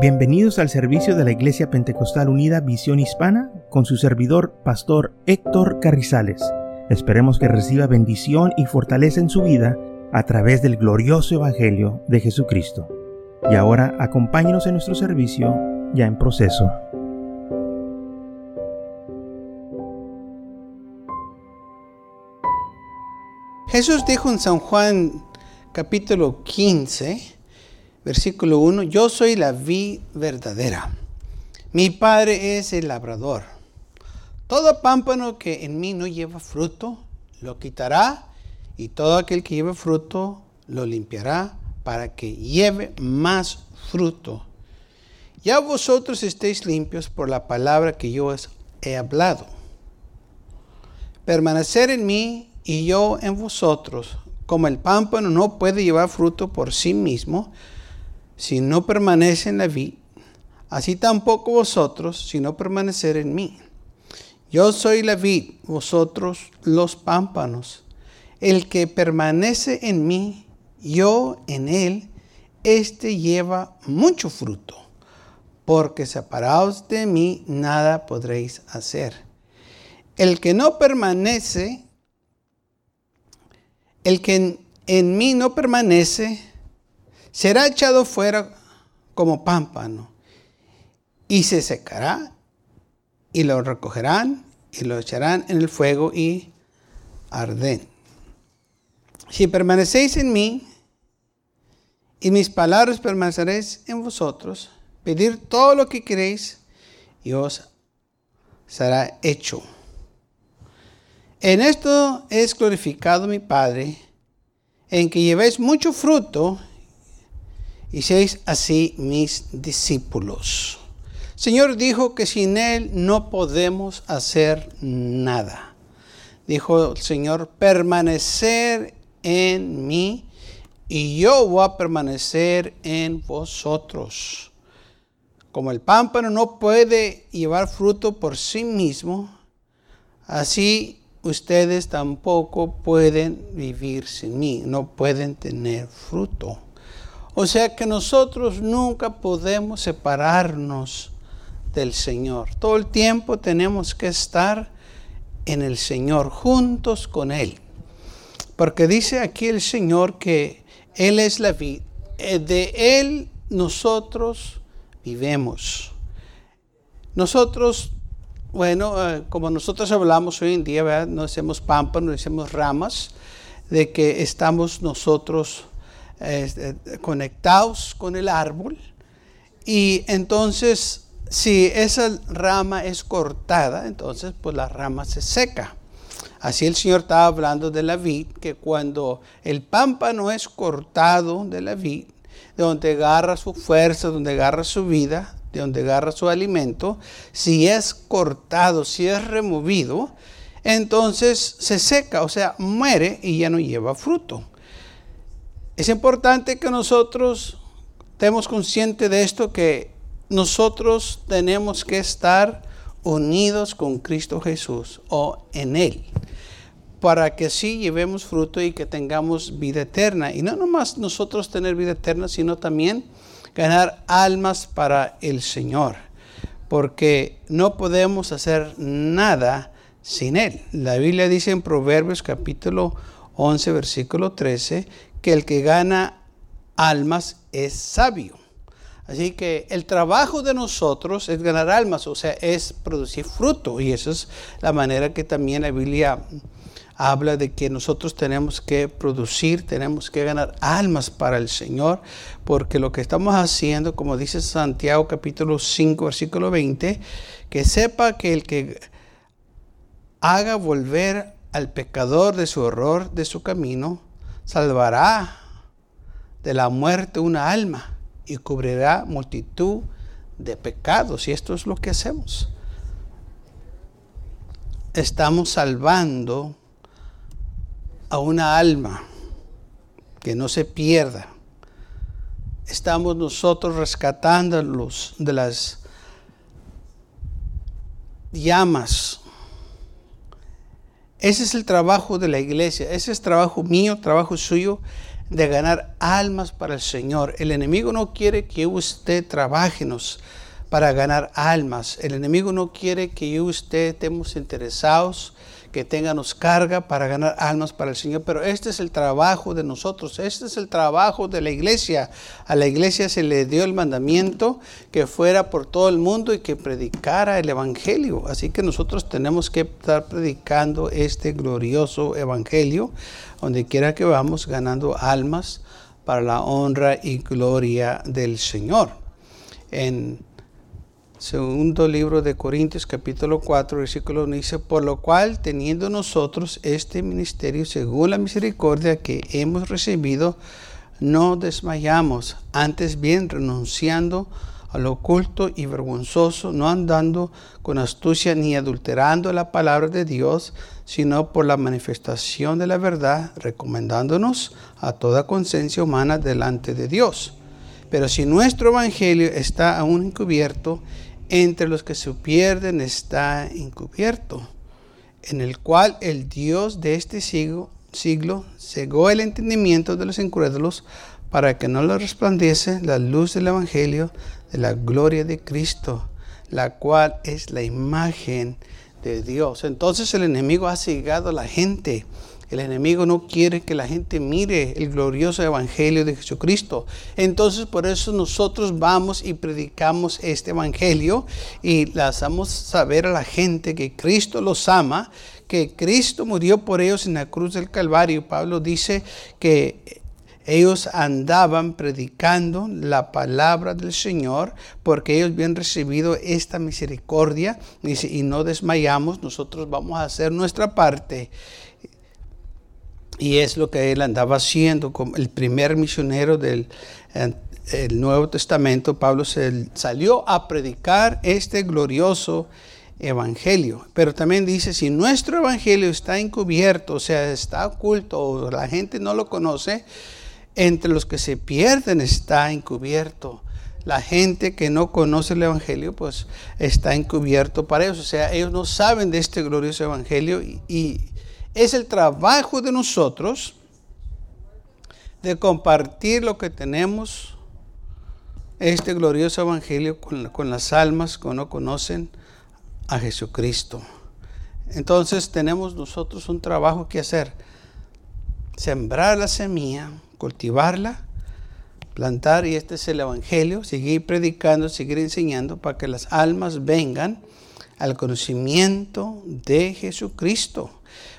Bienvenidos al servicio de la Iglesia Pentecostal Unida Visión Hispana con su servidor, Pastor Héctor Carrizales. Esperemos que reciba bendición y fortaleza en su vida a través del glorioso Evangelio de Jesucristo. Y ahora acompáñenos en nuestro servicio ya en proceso. Jesús dijo en San Juan capítulo 15, versículo 1, yo soy la vid verdadera. Mi padre es el labrador. Todo pámpano que en mí no lleva fruto, lo quitará, y todo aquel que lleva fruto, lo limpiará para que lleve más fruto. Ya vosotros estéis limpios por la palabra que yo os he hablado. Permanecer en mí y yo en vosotros, como el pámpano no puede llevar fruto por sí mismo, si no permanece en la vid, así tampoco vosotros si no permanecer en mí. Yo soy la vid, vosotros los pámpanos. El que permanece en mí, yo en él, éste lleva mucho fruto, porque separados de mí nada podréis hacer. El que no permanece, el que en, en mí no permanece, será echado fuera como pámpano y se secará y lo recogerán y lo echarán en el fuego y arden. Si permanecéis en mí y mis palabras permaneceréis en vosotros, pedir todo lo que queréis y os será hecho. En esto es glorificado mi Padre, en que llevéis mucho fruto y seis así mis discípulos. Señor dijo que sin Él no podemos hacer nada. Dijo el Señor, permanecer en mí y yo voy a permanecer en vosotros. Como el pámpano no puede llevar fruto por sí mismo, así ustedes tampoco pueden vivir sin mí, no pueden tener fruto. O sea que nosotros nunca podemos separarnos del Señor. Todo el tiempo tenemos que estar en el Señor, juntos con Él. Porque dice aquí el Señor que Él es la vida. Eh, de Él nosotros vivemos. Nosotros, bueno, eh, como nosotros hablamos hoy en día, ¿verdad? no hacemos pámpanos, no hacemos ramas, de que estamos nosotros eh, conectados con el árbol. Y entonces, si esa rama es cortada, entonces pues la rama se seca. Así el Señor estaba hablando de la vid, que cuando el pámpano es cortado de la vid, de donde agarra su fuerza, donde agarra su vida, de donde agarra su alimento, si es cortado, si es removido, entonces se seca, o sea, muere y ya no lleva fruto. Es importante que nosotros estemos conscientes de esto, que nosotros tenemos que estar unidos con Cristo Jesús o en Él, para que así llevemos fruto y que tengamos vida eterna. Y no nomás nosotros tener vida eterna, sino también ganar almas para el Señor, porque no podemos hacer nada sin Él. La Biblia dice en Proverbios capítulo 11, versículo 13, que el que gana almas es sabio. Así que el trabajo de nosotros es ganar almas, o sea, es producir fruto. Y esa es la manera que también la Biblia habla de que nosotros tenemos que producir, tenemos que ganar almas para el Señor, porque lo que estamos haciendo, como dice Santiago capítulo 5, versículo 20, que sepa que el que haga volver al pecador de su error, de su camino, salvará de la muerte una alma y cubrirá multitud de pecados. Y esto es lo que hacemos. Estamos salvando a una alma que no se pierda. Estamos nosotros rescatándolos de las llamas ese es el trabajo de la iglesia, ese es trabajo mío, trabajo suyo, de ganar almas para el Señor. El enemigo no quiere que usted trabaje para ganar almas. El enemigo no quiere que usted estemos interesados que tenganos carga para ganar almas para el Señor. Pero este es el trabajo de nosotros, este es el trabajo de la iglesia. A la iglesia se le dio el mandamiento que fuera por todo el mundo y que predicara el Evangelio. Así que nosotros tenemos que estar predicando este glorioso Evangelio, donde quiera que vamos, ganando almas para la honra y gloria del Señor. En Segundo libro de Corintios capítulo 4 versículo 1 dice, por lo cual teniendo nosotros este ministerio según la misericordia que hemos recibido, no desmayamos, antes bien renunciando a lo oculto y vergonzoso, no andando con astucia ni adulterando la palabra de Dios, sino por la manifestación de la verdad, recomendándonos a toda conciencia humana delante de Dios. Pero si nuestro evangelio está aún encubierto, entre los que se pierden está encubierto, en el cual el Dios de este siglo, siglo cegó el entendimiento de los incrédulos para que no les resplandece la luz del Evangelio de la gloria de Cristo, la cual es la imagen de Dios. Entonces el enemigo ha cegado a la gente el enemigo no quiere que la gente mire el glorioso evangelio de Jesucristo. Entonces por eso nosotros vamos y predicamos este evangelio y le hacemos saber a la gente que Cristo los ama, que Cristo murió por ellos en la cruz del Calvario. Pablo dice que ellos andaban predicando la palabra del Señor porque ellos habían recibido esta misericordia. Dice, y no desmayamos, nosotros vamos a hacer nuestra parte. Y es lo que él andaba haciendo como el primer misionero del el Nuevo Testamento. Pablo se salió a predicar este glorioso evangelio. Pero también dice, si nuestro evangelio está encubierto, o sea, está oculto, o la gente no lo conoce, entre los que se pierden está encubierto. La gente que no conoce el Evangelio, pues está encubierto para ellos. O sea, ellos no saben de este glorioso Evangelio y es el trabajo de nosotros de compartir lo que tenemos, este glorioso evangelio con, las almas que no conocen a Jesucristo. Entonces tenemos nosotros un trabajo que hacer. Sembrar la semilla, cultivarla, plantar, y este es el Evangelio, seguir predicando, seguir enseñando para que las almas vengan al conocimiento de Jesucristo.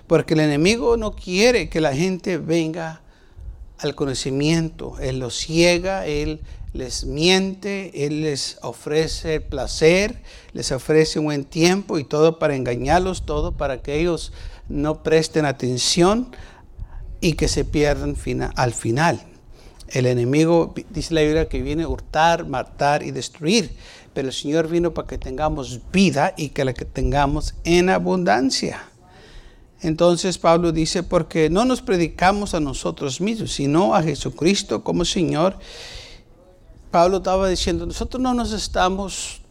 Porque el enemigo no quiere que la gente venga al conocimiento. Él los ciega, Él les miente, Él les ofrece placer, les ofrece un buen tiempo y todo para engañarlos, todo para que ellos no presten atención y que se pierdan al final. El enemigo, dice la Biblia, que viene a hurtar, matar y destruir. Pero el Señor vino para que tengamos vida y que la que tengamos en abundancia. Entonces Pablo dice, porque no nos predicamos a nosotros mismos, sino a Jesucristo como Señor. Pablo estaba diciendo, nosotros no nos estamos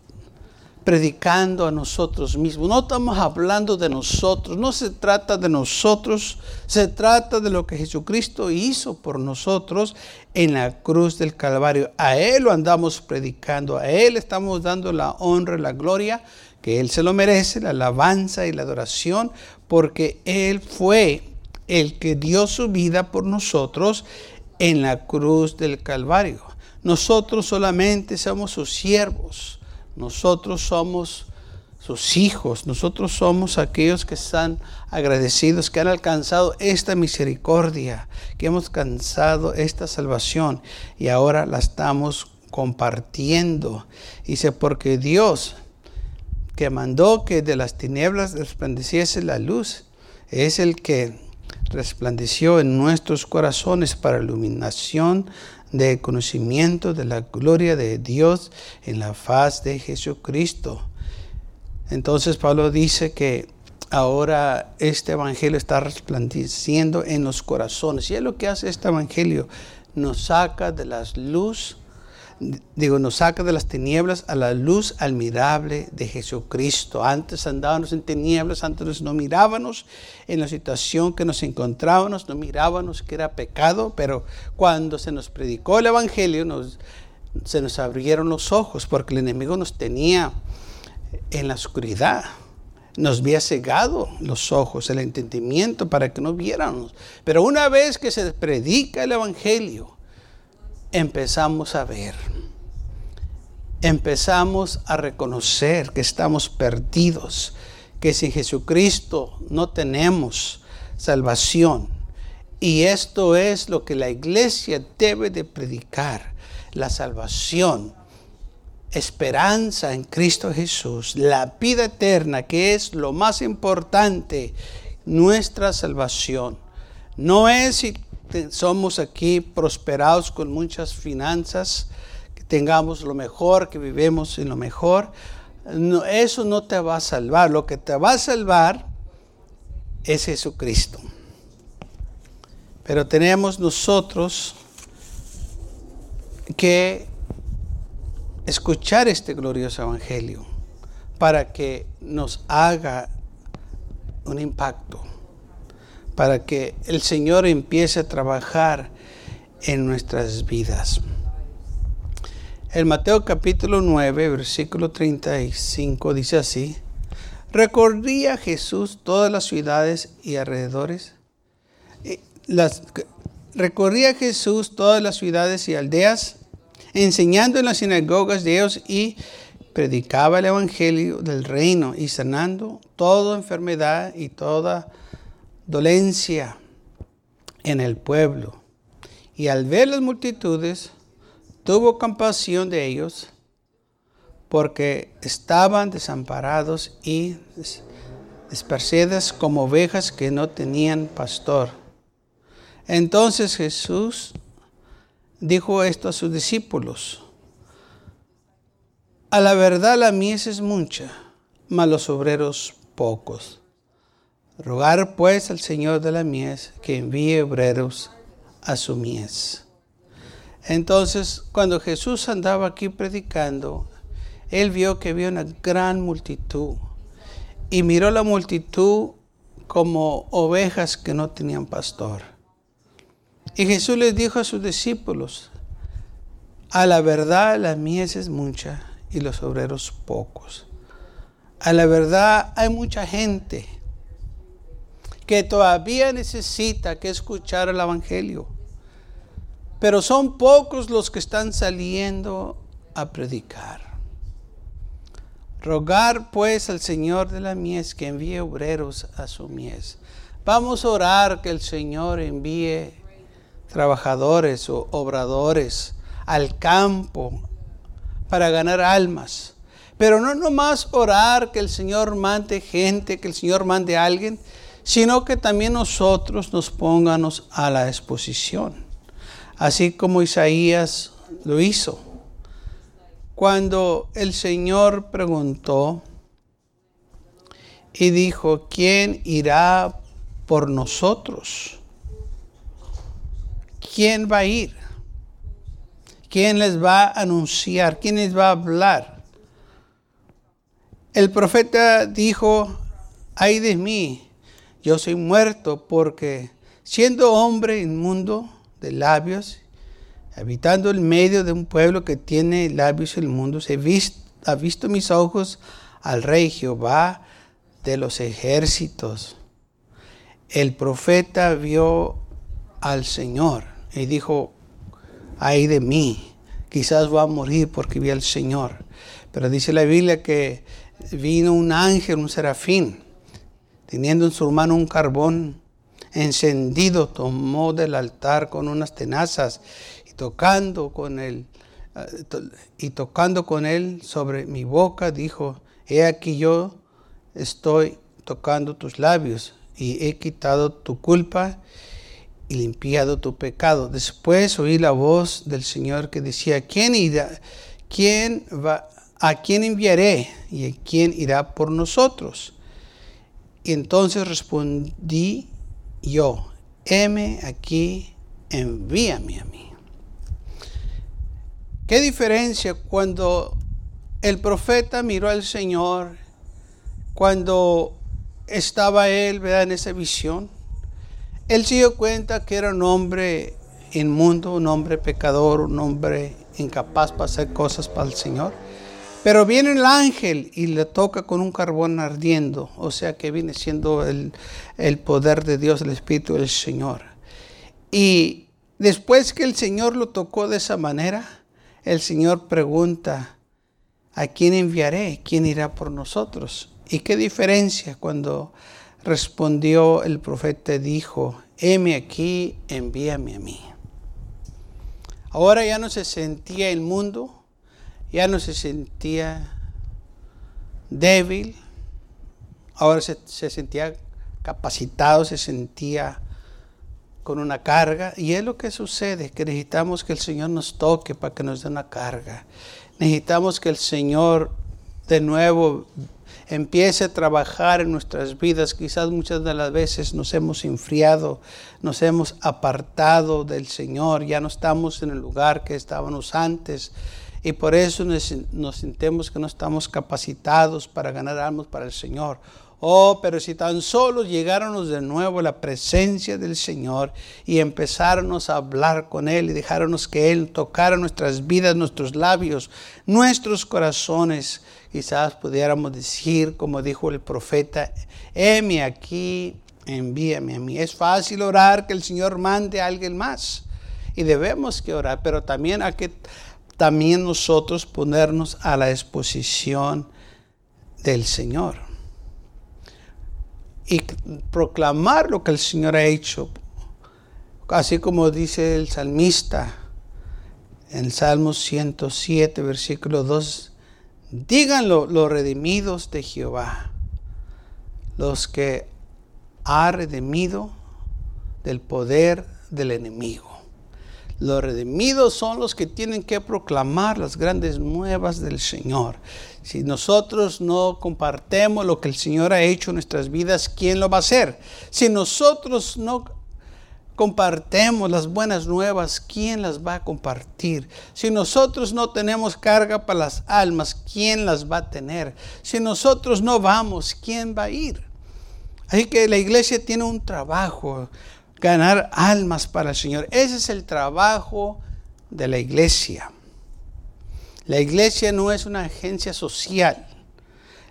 predicando a nosotros mismos, no estamos hablando de nosotros, no se trata de nosotros, se trata de lo que Jesucristo hizo por nosotros en la cruz del Calvario. A Él lo andamos predicando, a Él estamos dando la honra y la gloria que Él se lo merece, la alabanza y la adoración, porque Él fue el que dio su vida por nosotros en la cruz del Calvario. Nosotros solamente somos sus siervos, nosotros somos sus hijos, nosotros somos aquellos que están agradecidos, que han alcanzado esta misericordia, que hemos alcanzado esta salvación y ahora la estamos compartiendo. Dice, porque Dios que mandó que de las tinieblas resplandeciese la luz, es el que resplandeció en nuestros corazones para iluminación de conocimiento de la gloria de Dios en la faz de Jesucristo. Entonces Pablo dice que ahora este evangelio está resplandeciendo en los corazones. Y es lo que hace este evangelio. Nos saca de las luz digo, nos saca de las tinieblas a la luz admirable de Jesucristo. Antes andábamos en tinieblas, antes no mirábamos en la situación que nos encontrábamos, no mirábamos que era pecado, pero cuando se nos predicó el Evangelio, se nos abrieron los ojos porque el enemigo nos tenía en la oscuridad. Nos había cegado los ojos, el entendimiento para que no viéramos. Pero una vez que se predica el Evangelio, empezamos a ver. Empezamos a reconocer que estamos perdidos, que sin Jesucristo no tenemos salvación. Y esto es lo que la iglesia debe de predicar, la salvación, esperanza en Cristo Jesús, la vida eterna, que es lo más importante, nuestra salvación. No es si somos aquí prosperados con muchas finanzas, que tengamos lo mejor, que vivemos en lo mejor. eso no te va a salvar. Lo que te va a salvar es Jesucristo. Pero tenemos nosotros que escuchar este glorioso evangelio para que nos haga un impacto para que el Señor empiece a trabajar en nuestras vidas. En Mateo capítulo 9, versículo 35 dice así, recorría Jesús todas las ciudades y alrededores. Las, recorría Jesús todas las ciudades y aldeas, enseñando en las sinagogas de ellos y predicaba el evangelio del reino y sanando toda enfermedad y toda dolencia en el pueblo. Y al ver las multitudes, tuvo compasión de ellos, porque estaban desamparados y esparcidas como ovejas que no tenían pastor. Entonces Jesús dijo esto a sus discípulos. A la verdad la mies es mucha, mas los obreros pocos. Rogar pues al Señor de la mies que envíe obreros a su mies. Entonces, cuando Jesús andaba aquí predicando, él vio que había una gran multitud y miró la multitud como ovejas que no tenían pastor. Y Jesús les dijo a sus discípulos, a la verdad la mies es mucha y los obreros pocos. A la verdad hay mucha gente que todavía necesita que escuchar el Evangelio. Pero son pocos los que están saliendo a predicar. Rogar pues al Señor de la mies que envíe obreros a su mies. Vamos a orar que el Señor envíe trabajadores o obradores al campo para ganar almas. Pero no nomás orar que el Señor mande gente, que el Señor mande a alguien, sino que también nosotros nos pongamos a la exposición, así como Isaías lo hizo. Cuando el Señor preguntó y dijo, ¿quién irá por nosotros? ¿Quién va a ir? ¿Quién les va a anunciar? ¿Quién les va a hablar? El profeta dijo, ay de mí, yo soy muerto porque siendo hombre inmundo de labios, habitando en medio de un pueblo que tiene labios el mundo, he visto, ha visto mis ojos al rey Jehová de los ejércitos. El profeta vio al Señor y dijo, ay de mí, quizás voy a morir porque vi al Señor. Pero dice la Biblia que vino un ángel, un serafín, teniendo en su mano un carbón encendido, tomó del altar con unas tenazas y tocando con él, eh, y tocando con él sobre mi boca, dijo, he aquí yo estoy tocando tus labios y he quitado tu culpa y limpiado tu pecado. Después oí la voz del Señor que decía, ¿quién irá? ¿Quién va? ¿A quién enviaré? ¿Y quién irá por nosotros? Entonces respondí yo, heme aquí, envíame a mí. ¿Qué diferencia cuando el profeta miró al Señor, cuando estaba él en esa visión? Él se dio cuenta que era un hombre inmundo, un hombre pecador, un hombre incapaz para hacer cosas para el Señor. Pero viene el ángel y le toca con un carbón ardiendo, o sea que viene siendo el, el poder de Dios, el Espíritu del Señor. Y después que el Señor lo tocó de esa manera, el Señor pregunta, ¿a quién enviaré? ¿Quién irá por nosotros? ¿Y qué diferencia cuando respondió el profeta dijo, heme aquí, envíame a mí? Ahora ya no se sentía el mundo, ya no se sentía débil, ahora se, se sentía capacitado, se sentía con una carga. Y es lo que sucede, que necesitamos que el Señor nos toque para que nos dé una carga. Necesitamos que el Señor de nuevo empiece a trabajar en nuestras vidas. Quizás muchas de las veces nos hemos enfriado, nos hemos apartado del Señor, ya no estamos en el lugar que estábamos antes. Y por eso nos, nos sentimos que no estamos capacitados para ganar almas para el Señor. Oh, pero si tan solo llegáramos de nuevo a la presencia del Señor y empezáramos a hablar con Él y dejáramos que Él tocara nuestras vidas, nuestros labios, nuestros corazones, quizás pudiéramos decir, como dijo el profeta, heme aquí, envíame a mí. Es fácil orar que el Señor mande a alguien más y debemos que orar, pero también hay que también nosotros ponernos a la disposición del Señor y proclamar lo que el Señor ha hecho. Así como dice el salmista en Salmo 107, versículo 2, díganlo los redimidos de Jehová, los que ha redimido del poder del enemigo. Los redimidos son los que tienen que proclamar las grandes nuevas del Señor. Si nosotros no compartemos lo que el Señor ha hecho en nuestras vidas, ¿quién lo va a hacer? Si nosotros no compartemos las buenas nuevas, ¿quién las va a compartir? Si nosotros no tenemos carga para las almas, ¿quién las va a tener? Si nosotros no vamos, ¿quién va a ir? Así que la iglesia tiene un trabajo ganar almas para el Señor. Ese es el trabajo de la iglesia. La iglesia no es una agencia social.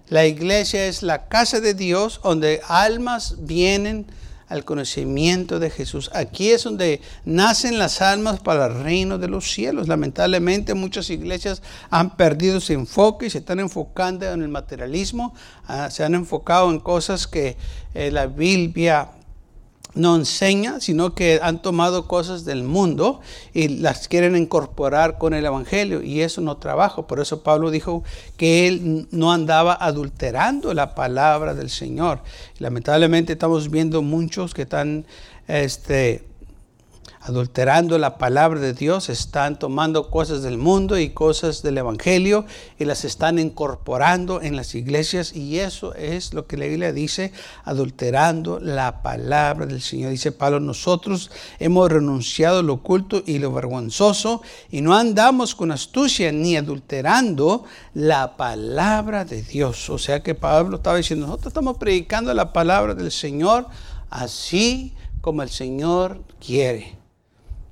La iglesia es la casa de Dios donde almas vienen al conocimiento de Jesús. Aquí es donde nacen las almas para el reino de los cielos. Lamentablemente muchas iglesias han perdido su enfoque y se están enfocando en el materialismo, ah, se han enfocado en cosas que eh, la Biblia no enseña, sino que han tomado cosas del mundo y las quieren incorporar con el Evangelio y eso no trabaja. Por eso Pablo dijo que él no andaba adulterando la palabra del Señor. lamentablemente estamos viendo muchos que están este, adulterando la palabra de Dios, están tomando cosas del mundo y cosas del Evangelio y las están incorporando en las iglesias y eso es lo que la Biblia dice, adulterando la palabra del Señor. Dice Pablo, nosotros hemos renunciado lo oculto y lo vergonzoso y no andamos con astucia ni adulterando la palabra de Dios. O sea que Pablo estaba diciendo, nosotros estamos predicando la palabra del Señor así como el Señor quiere.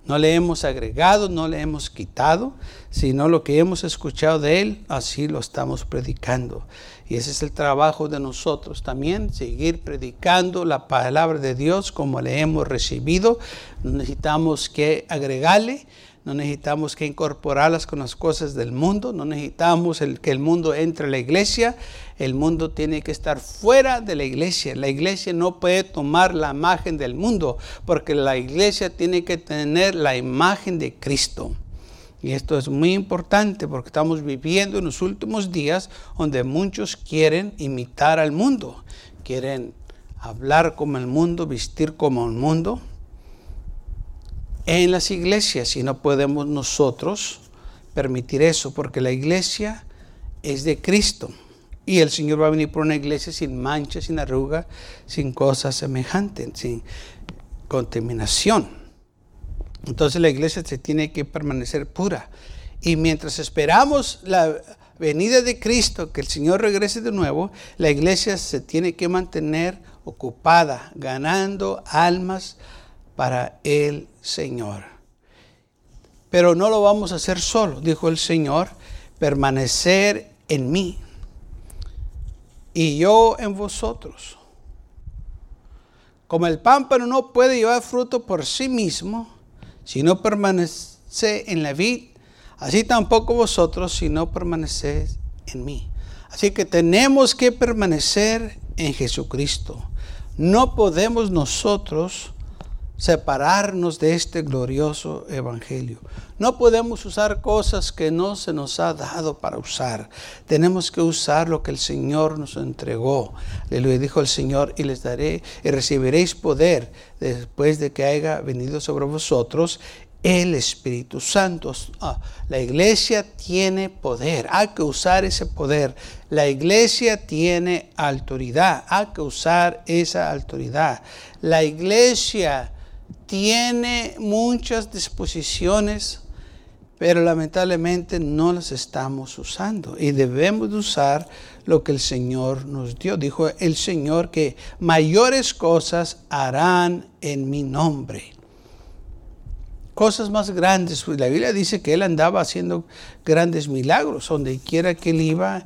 No le hemos agregado, no le hemos quitado, sino lo que hemos escuchado de Él, así lo estamos predicando. Y ese es el trabajo de nosotros también, seguir predicando la palabra de Dios como le hemos recibido. Necesitamos que agregarle no necesitamos que incorporarlas con las cosas del mundo, no necesitamos el, que el mundo entre a la iglesia, el mundo tiene que estar fuera de la iglesia. La iglesia no puede tomar la imagen del mundo, porque la iglesia tiene que tener la imagen de Cristo. Y esto es muy importante porque estamos viviendo en los últimos días donde muchos quieren imitar al mundo, quieren hablar como el mundo, vestir como el mundo en las iglesias y no podemos nosotros permitir eso porque la iglesia es de Cristo y el Señor va a venir por una iglesia sin mancha, sin arruga, sin cosas semejantes, sin contaminación. Entonces la iglesia se tiene que permanecer pura Y mientras esperamos la venida de Cristo, que el Señor regrese de nuevo, la iglesia se tiene que mantener ocupada, ganando almas para el Señor. Pero no lo vamos a hacer solo, dijo el Señor, permanecer en mí y yo en vosotros. Como el pámpano no puede llevar fruto por sí mismo, si no permanece en la vid, así tampoco vosotros si no permanecéis en mí. Así que tenemos que permanecer en Jesucristo. No podemos nosotros separarnos de este glorioso evangelio. No podemos usar cosas que no se nos ha dado para usar. Tenemos que usar lo que el Señor nos entregó. Le dijo el Señor, y les daré y recibiréis poder después de que haya venido sobre vosotros el Espíritu Santo. Ah, la iglesia tiene poder, hay que usar ese poder. La iglesia tiene autoridad, hay que usar esa autoridad. La iglesia tiene muchas disposiciones, pero lamentablemente no las estamos usando. Y debemos usar lo que el Señor nos dio. Dijo el Señor que mayores cosas harán en mi nombre. Cosas más grandes. Pues la Biblia dice que Él andaba haciendo grandes milagros. Donde quiera que Él iba,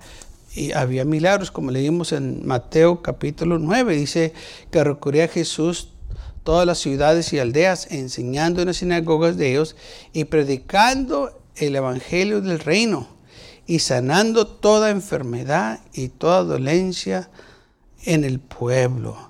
y había milagros, como leímos en Mateo capítulo 9. Dice que recurría a Jesús todas las ciudades y aldeas, enseñando en las sinagogas de ellos y predicando el Evangelio del reino y sanando toda enfermedad y toda dolencia en el pueblo.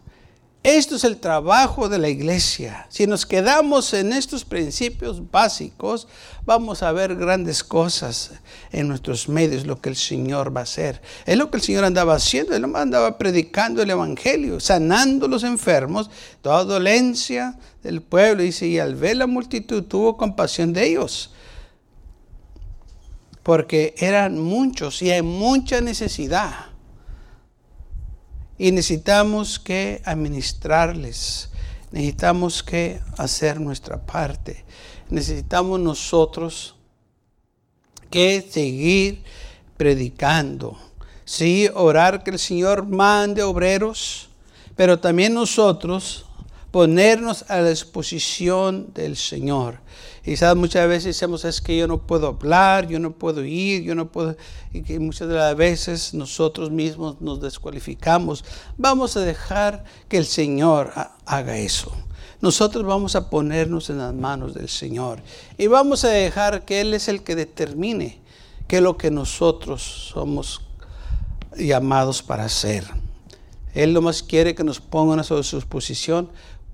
Esto es el trabajo de la iglesia. Si nos quedamos en estos principios básicos, vamos a ver grandes cosas en nuestros medios, lo que el Señor va a hacer. Es lo que el Señor andaba haciendo. Él andaba predicando el Evangelio, sanando los enfermos, toda dolencia del pueblo. Dice, y al ver la multitud tuvo compasión de ellos. Porque eran muchos y hay mucha necesidad y necesitamos que administrarles, necesitamos que hacer nuestra parte, necesitamos nosotros que seguir predicando, sí, orar que el Señor mande obreros, pero también nosotros ponernos a la disposición del Señor. ¿sabes? muchas veces decimos, es que yo no puedo hablar, yo no puedo ir, yo no puedo... Y que muchas de las veces nosotros mismos nos descualificamos. Vamos a dejar que el Señor haga eso. Nosotros vamos a ponernos en las manos del Señor. Y vamos a dejar que Él es el que determine qué es lo que nosotros somos llamados para hacer. Él nomás quiere que nos pongan a su disposición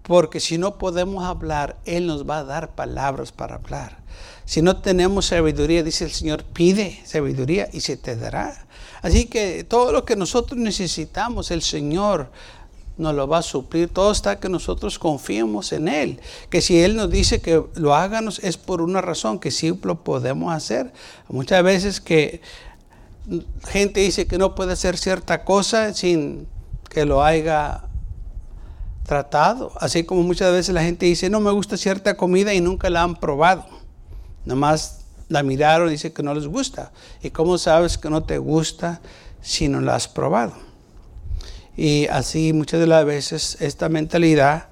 porque si no podemos hablar, Él nos va a dar palabras para hablar. Si no tenemos sabiduría, dice el Señor, pide sabiduría y se te dará. Así que todo lo que nosotros necesitamos, el Señor nos lo va a suplir. Todo está que nosotros confiemos en Él. Que si Él nos dice que lo hagamos es por una razón, que sí lo podemos hacer. Muchas veces que gente dice que no puede hacer cierta cosa sin que lo haya tratado. Así como muchas veces la gente dice, no me gusta cierta comida y nunca la han probado. Nomás la miraron y dicen que no les gusta. ¿Y cómo sabes que no te gusta si no la has probado? Y así muchas de las veces esta mentalidad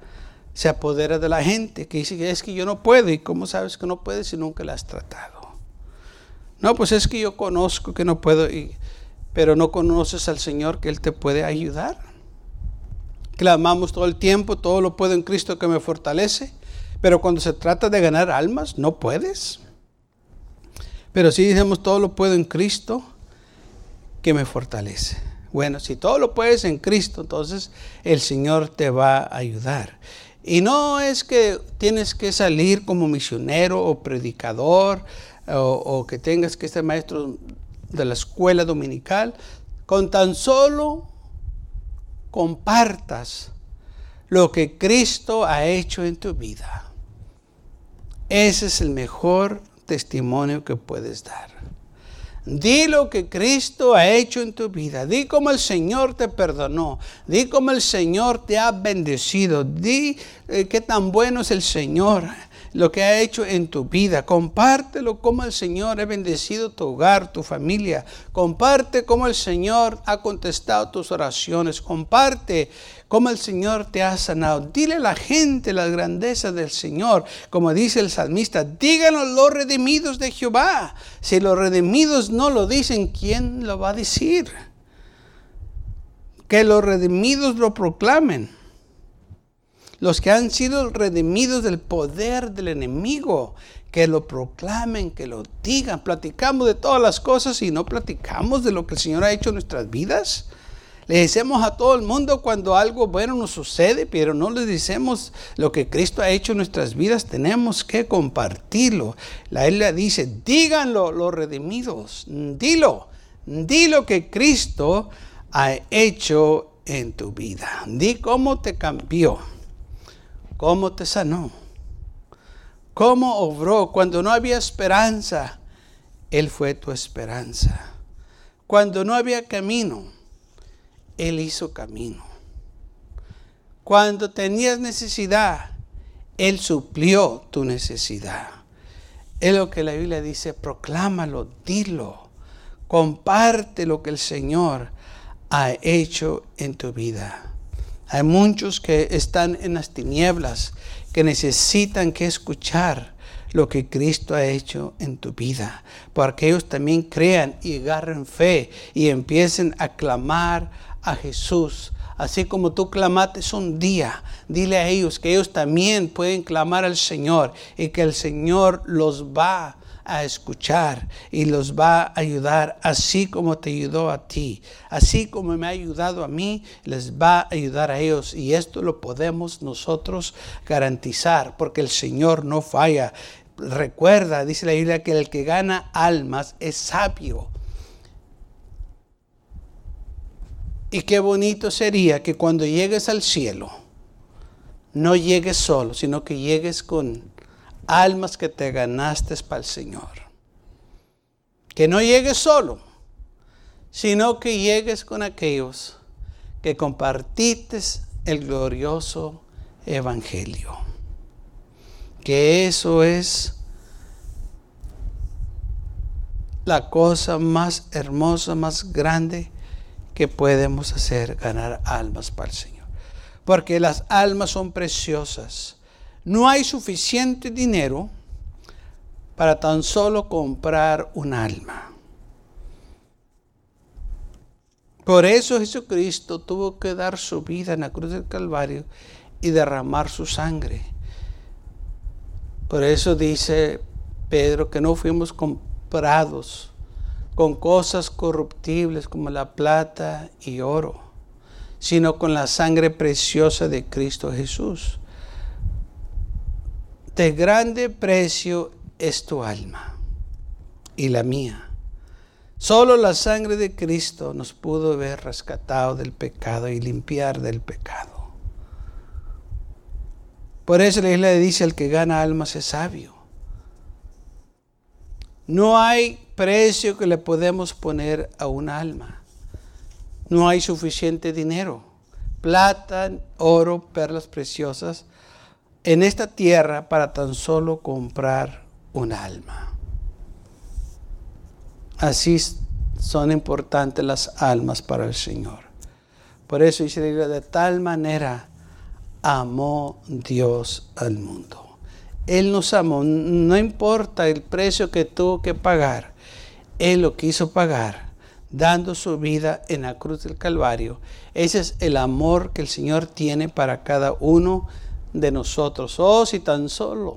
se apodera de la gente que dice es que yo no puedo. ¿Y cómo sabes que no puedes si nunca la has tratado? No, pues es que yo conozco que no puedo, pero no conoces al Señor que Él te puede ayudar. Clamamos todo el tiempo, todo lo puedo en Cristo que me fortalece, pero cuando se trata de ganar almas, no puedes. Pero si decimos todo lo puedo en Cristo que me fortalece. Bueno, si todo lo puedes en Cristo, entonces el Señor te va a ayudar. Y no es que tienes que salir como misionero o predicador o, o que tengas que ser maestro de la escuela dominical. Con tan solo compartas lo que Cristo ha hecho en tu vida. Ese es el mejor testimonio que puedes dar. Di lo que Cristo ha hecho en tu vida. Di cómo el Señor te perdonó. Di cómo el Señor te ha bendecido. Di eh, qué tan bueno es el Señor. Lo que ha hecho en tu vida. Compártelo cómo el Señor ha bendecido tu hogar, tu familia. Comparte cómo el Señor ha contestado tus oraciones. Comparte cómo el Señor te ha sanado. Dile a la gente las grandezas del Señor. Como dice el salmista, díganos los redimidos de Jehová. Si los redimidos no lo dicen, ¿quién lo va a decir? Que los redimidos lo proclamen los que han sido redimidos del poder del enemigo, que lo proclamen, que lo digan. Platicamos de todas las cosas y no platicamos de lo que el Señor ha hecho en nuestras vidas. Le decimos a todo el mundo cuando algo bueno nos sucede, pero no le decimos lo que Cristo ha hecho en nuestras vidas. Tenemos que compartirlo. La Biblia dice, díganlo los redimidos. Dilo. Dilo que Cristo ha hecho en tu vida. Di cómo te cambió cómo te sanó, cómo obró cuando no había esperanza. Él fue tu esperanza. Cuando no había camino, Él hizo camino. Cuando tenías necesidad, Él suplió tu necesidad. Es lo que la Biblia dice, proclámalo, dilo, comparte lo que el Señor ha hecho en tu vida. Hay muchos que están en las tinieblas, que necesitan que escuchar lo que Cristo ha hecho en tu vida, para que ellos también crean y agarren fe y empiecen a clamar a Jesús. Así como tú clamates un día, dile a ellos que ellos también pueden clamar al Señor y que el Señor los va a escuchar y los va a ayudar así como te ayudó a ti. Así como me ha ayudado a mí, les va a ayudar a ellos. Y esto lo podemos nosotros garantizar porque el Señor no falla. Recuerda, dice la Biblia, que el que gana almas es sabio. Y qué bonito sería que cuando llegues al cielo, no llegues solo, sino que llegues con almas que te ganaste para el Señor. Que no llegues solo, sino que llegues con aquellos que compartiste el glorioso Evangelio. Que eso es la cosa más hermosa, más grande que podemos hacer, ganar almas para el Señor. Porque las almas son preciosas no hay suficiente dinero para tan solo comprar un alma. Por eso Jesucristo tuvo que dar su vida en la cruz del Calvario y derramar su sangre. Por eso dice Pedro que no fuimos comprados con cosas corruptibles como la plata y oro, sino con la sangre preciosa de Cristo Jesús de grande precio es tu alma y la mía. Solo la sangre de Cristo nos pudo haber rescatado del pecado y limpiar del pecado. Por eso la isla dice, el que gana almas es sabio. No hay precio que le podemos poner a un alma. No hay suficiente dinero. Plata, oro, perlas preciosas en esta tierra para tan solo comprar un alma. Así son importantes las almas para el Señor. Por eso dice de tal manera amó Dios al mundo. Él nos amó, no importa el precio que tuvo que pagar, Él lo quiso pagar, dando su vida en la cruz del Calvario. Ese es el amor que el Señor tiene para cada uno de nosotros. Oh, si tan solo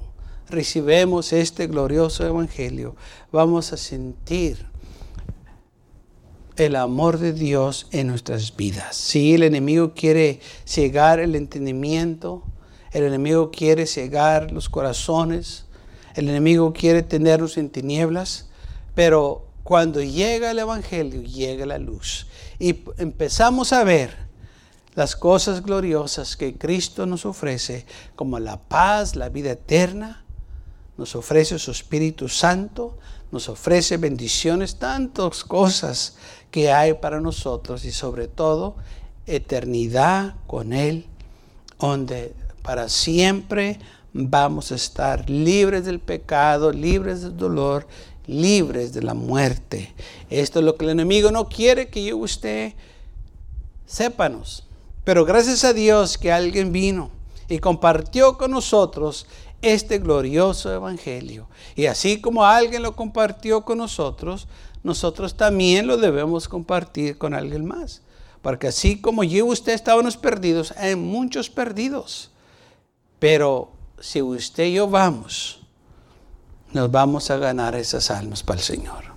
recibemos este glorioso evangelio, vamos a sentir el amor de Dios en nuestras vidas. Si el enemigo quiere cegar el entendimiento, el enemigo quiere cegar los corazones, el enemigo quiere tenernos en tinieblas, pero cuando llega el Evangelio, llega la luz. Y empezamos a ver las cosas gloriosas que Cristo nos ofrece, como la paz, la vida eterna, nos ofrece su Espíritu Santo, nos ofrece bendiciones, tantas cosas que hay para nosotros y sobre todo eternidad con Él, donde para siempre vamos a estar libres del pecado, libres del dolor, libres de la muerte. Esto es lo que el enemigo no quiere que yo usted sépanos. Pero gracias a Dios que alguien vino y compartió con nosotros este glorioso evangelio. Y así como alguien lo compartió con nosotros, nosotros también lo debemos compartir con alguien más. Porque así como yo y usted estábamos perdidos, hay muchos perdidos. Pero si usted y yo vamos, nos vamos a ganar esas almas para el Señor.